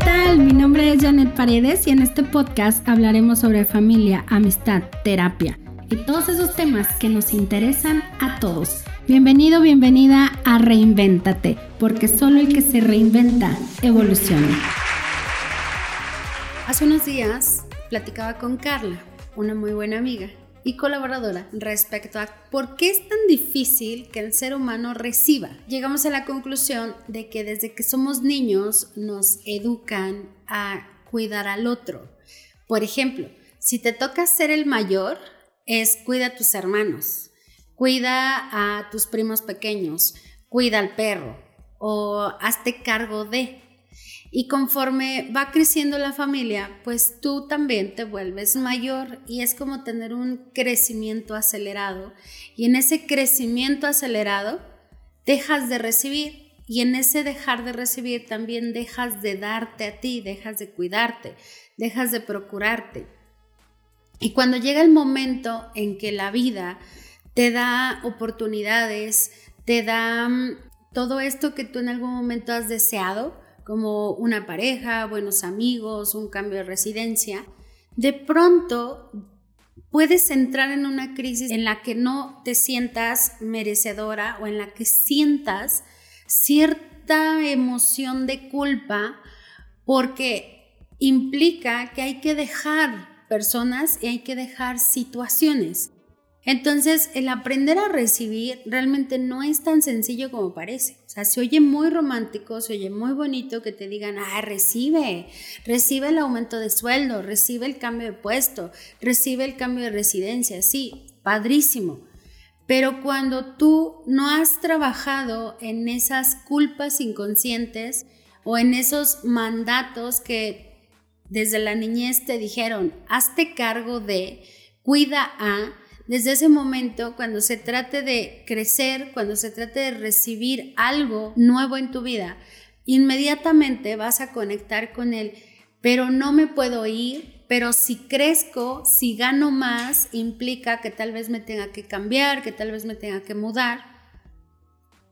tal? Mi nombre es Janet Paredes y en este podcast hablaremos sobre familia, amistad, terapia y todos esos temas que nos interesan a todos. Bienvenido, bienvenida a Reinvéntate, porque solo el que se reinventa evoluciona. Hace unos días platicaba con Carla, una muy buena amiga y colaboradora, respecto a por qué es tan difícil que el ser humano reciba. Llegamos a la conclusión de que desde que somos niños nos educan a cuidar al otro. Por ejemplo, si te toca ser el mayor, es cuida a tus hermanos, cuida a tus primos pequeños, cuida al perro o hazte cargo de. Y conforme va creciendo la familia, pues tú también te vuelves mayor y es como tener un crecimiento acelerado. Y en ese crecimiento acelerado dejas de recibir y en ese dejar de recibir también dejas de darte a ti, dejas de cuidarte, dejas de procurarte. Y cuando llega el momento en que la vida te da oportunidades, te da mm, todo esto que tú en algún momento has deseado, como una pareja, buenos amigos, un cambio de residencia, de pronto puedes entrar en una crisis en la que no te sientas merecedora o en la que sientas cierta emoción de culpa porque implica que hay que dejar personas y hay que dejar situaciones. Entonces, el aprender a recibir realmente no es tan sencillo como parece. O sea, se oye muy romántico, se oye muy bonito que te digan, ah, recibe, recibe el aumento de sueldo, recibe el cambio de puesto, recibe el cambio de residencia. Sí, padrísimo. Pero cuando tú no has trabajado en esas culpas inconscientes o en esos mandatos que desde la niñez te dijeron, hazte cargo de, cuida a, desde ese momento, cuando se trate de crecer, cuando se trate de recibir algo nuevo en tu vida, inmediatamente vas a conectar con él, pero no me puedo ir, pero si crezco, si gano más, implica que tal vez me tenga que cambiar, que tal vez me tenga que mudar.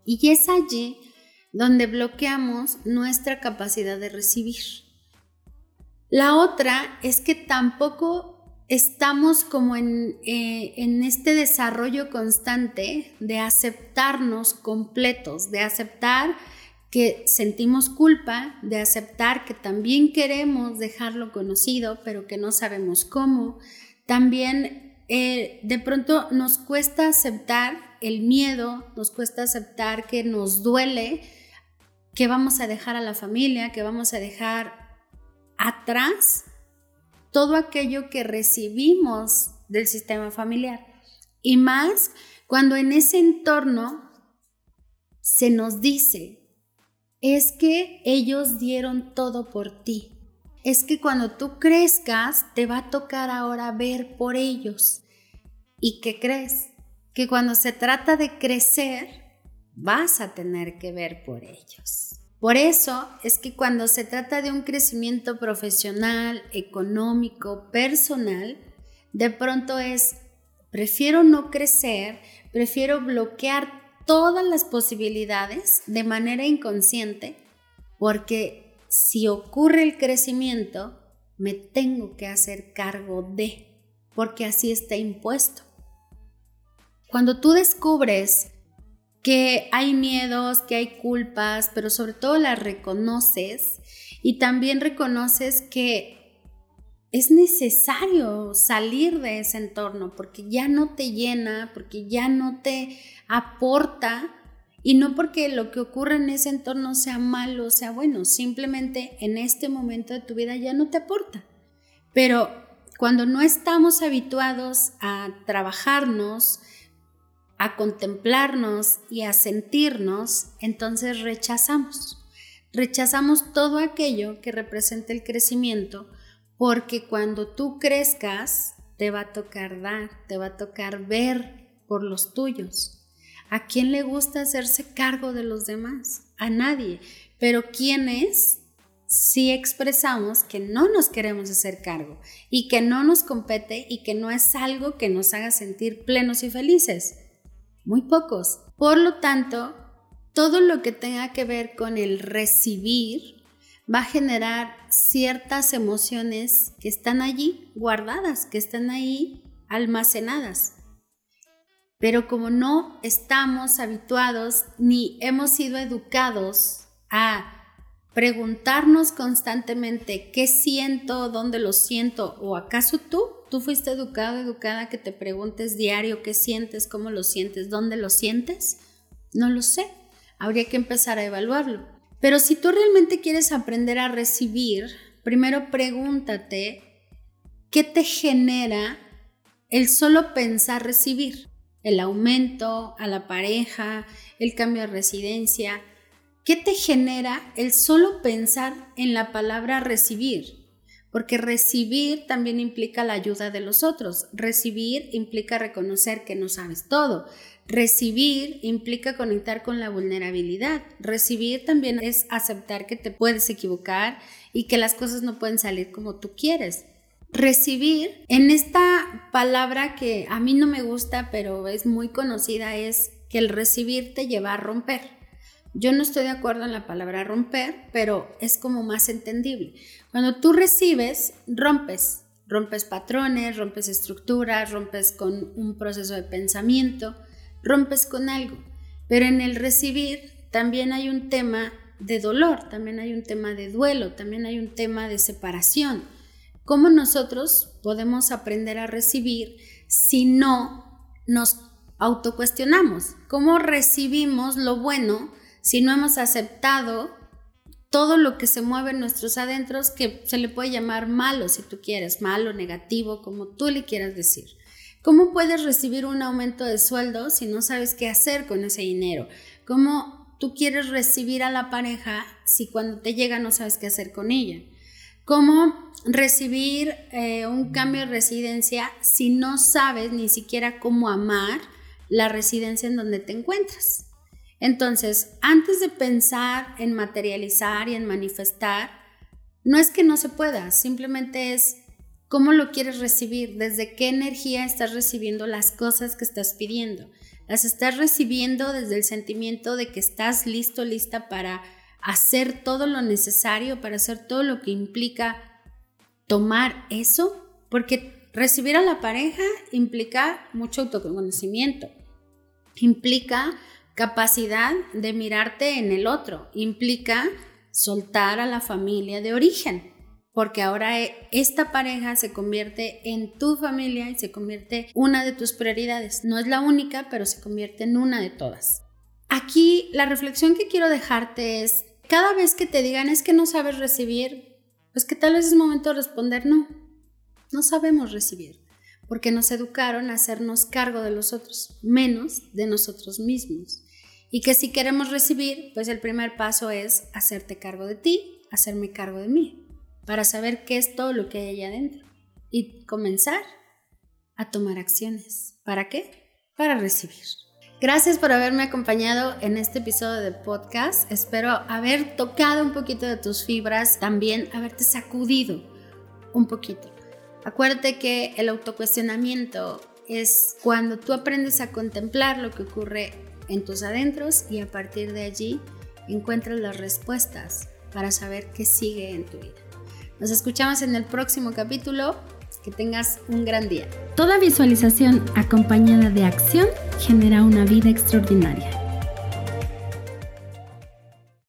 Y es allí donde bloqueamos nuestra capacidad de recibir. La otra es que tampoco estamos como en, eh, en, este desarrollo constante de aceptarnos completos, de aceptar que sentimos culpa, de aceptar que también queremos dejarlo conocido, pero que no sabemos cómo. También eh, de pronto nos cuesta aceptar el miedo, nos cuesta aceptar que nos duele, que vamos a dejar a la familia, que vamos a dejar atrás todo aquello que recibimos del sistema familiar. Y más cuando en ese entorno se nos dice, es que ellos dieron todo por ti. Es que cuando tú crezcas te va a tocar ahora ver por ellos. ¿Y qué crees? Que cuando se trata de crecer, vas a tener que ver por ellos. Por eso es que cuando se trata de un crecimiento profesional, económico, personal, de pronto es, prefiero no crecer, prefiero bloquear todas las posibilidades de manera inconsciente, porque si ocurre el crecimiento, me tengo que hacer cargo de, porque así está impuesto. Cuando tú descubres que hay miedos, que hay culpas, pero sobre todo las reconoces y también reconoces que es necesario salir de ese entorno porque ya no te llena, porque ya no te aporta y no porque lo que ocurre en ese entorno sea malo, o sea bueno, simplemente en este momento de tu vida ya no te aporta. Pero cuando no estamos habituados a trabajarnos, a contemplarnos y a sentirnos, entonces rechazamos. Rechazamos todo aquello que representa el crecimiento, porque cuando tú crezcas, te va a tocar dar, te va a tocar ver por los tuyos. ¿A quién le gusta hacerse cargo de los demás? A nadie. Pero ¿quiénes si expresamos que no nos queremos hacer cargo y que no nos compete y que no es algo que nos haga sentir plenos y felices? Muy pocos. Por lo tanto, todo lo que tenga que ver con el recibir va a generar ciertas emociones que están allí guardadas, que están ahí almacenadas. Pero como no estamos habituados ni hemos sido educados a preguntarnos constantemente qué siento, dónde lo siento, o acaso tú, tú fuiste educado, educada que te preguntes diario qué sientes, cómo lo sientes, dónde lo sientes, no lo sé. Habría que empezar a evaluarlo. Pero si tú realmente quieres aprender a recibir, primero pregúntate qué te genera el solo pensar recibir, el aumento a la pareja, el cambio de residencia. ¿Qué te genera el solo pensar en la palabra recibir? Porque recibir también implica la ayuda de los otros. Recibir implica reconocer que no sabes todo. Recibir implica conectar con la vulnerabilidad. Recibir también es aceptar que te puedes equivocar y que las cosas no pueden salir como tú quieres. Recibir, en esta palabra que a mí no me gusta, pero es muy conocida, es que el recibir te lleva a romper. Yo no estoy de acuerdo en la palabra romper, pero es como más entendible. Cuando tú recibes, rompes, rompes patrones, rompes estructuras, rompes con un proceso de pensamiento, rompes con algo. Pero en el recibir también hay un tema de dolor, también hay un tema de duelo, también hay un tema de separación. ¿Cómo nosotros podemos aprender a recibir si no nos autocuestionamos? ¿Cómo recibimos lo bueno si no hemos aceptado todo lo que se mueve en nuestros adentros, que se le puede llamar malo si tú quieres, malo, negativo, como tú le quieras decir? ¿Cómo puedes recibir un aumento de sueldo si no sabes qué hacer con ese dinero? ¿Cómo tú quieres recibir a la pareja si cuando te llega no sabes qué hacer con ella? ¿Cómo recibir eh, un cambio de residencia si no sabes ni siquiera cómo amar la residencia en donde te encuentras? Entonces, antes de pensar en materializar y en manifestar, no es que no se pueda, simplemente es ¿Cómo lo quieres recibir? ¿Desde qué energía estás recibiendo las cosas que estás pidiendo? ¿Las estás recibiendo desde el sentimiento de que estás listo, lista para hacer todo lo necesario, para hacer todo lo que implica tomar eso? Porque recibir a la pareja implica mucho autoconocimiento, implica capacidad de mirarte en el otro, implica soltar a la familia de origen porque ahora eh, esta pareja se convierte en tu familia y se convierte una de tus prioridades. No es la única, pero se convierte en una de todas. Aquí la reflexión que quiero dejarte es, cada vez que te digan es que no sabes recibir, pues que tal vez es momento de responder no. No sabemos recibir, porque nos educaron a hacernos cargo de los otros, menos de nosotros mismos. Y que si queremos recibir, pues el primer paso es hacerte cargo de ti, hacerme cargo de mí para saber qué es todo lo que hay allá adentro y comenzar a tomar acciones. ¿Para qué? Para recibir. Gracias por haberme acompañado en este episodio de podcast. Espero haber tocado un poquito de tus fibras, también haberte sacudido un poquito. Acuérdate que el autocuestionamiento es cuando tú aprendes a contemplar lo que ocurre en tus adentros y a partir de allí encuentras las respuestas para saber qué sigue en tu vida. Nos escuchamos en el próximo capítulo. Que tengas un gran día. Toda visualización acompañada de acción genera una vida extraordinaria.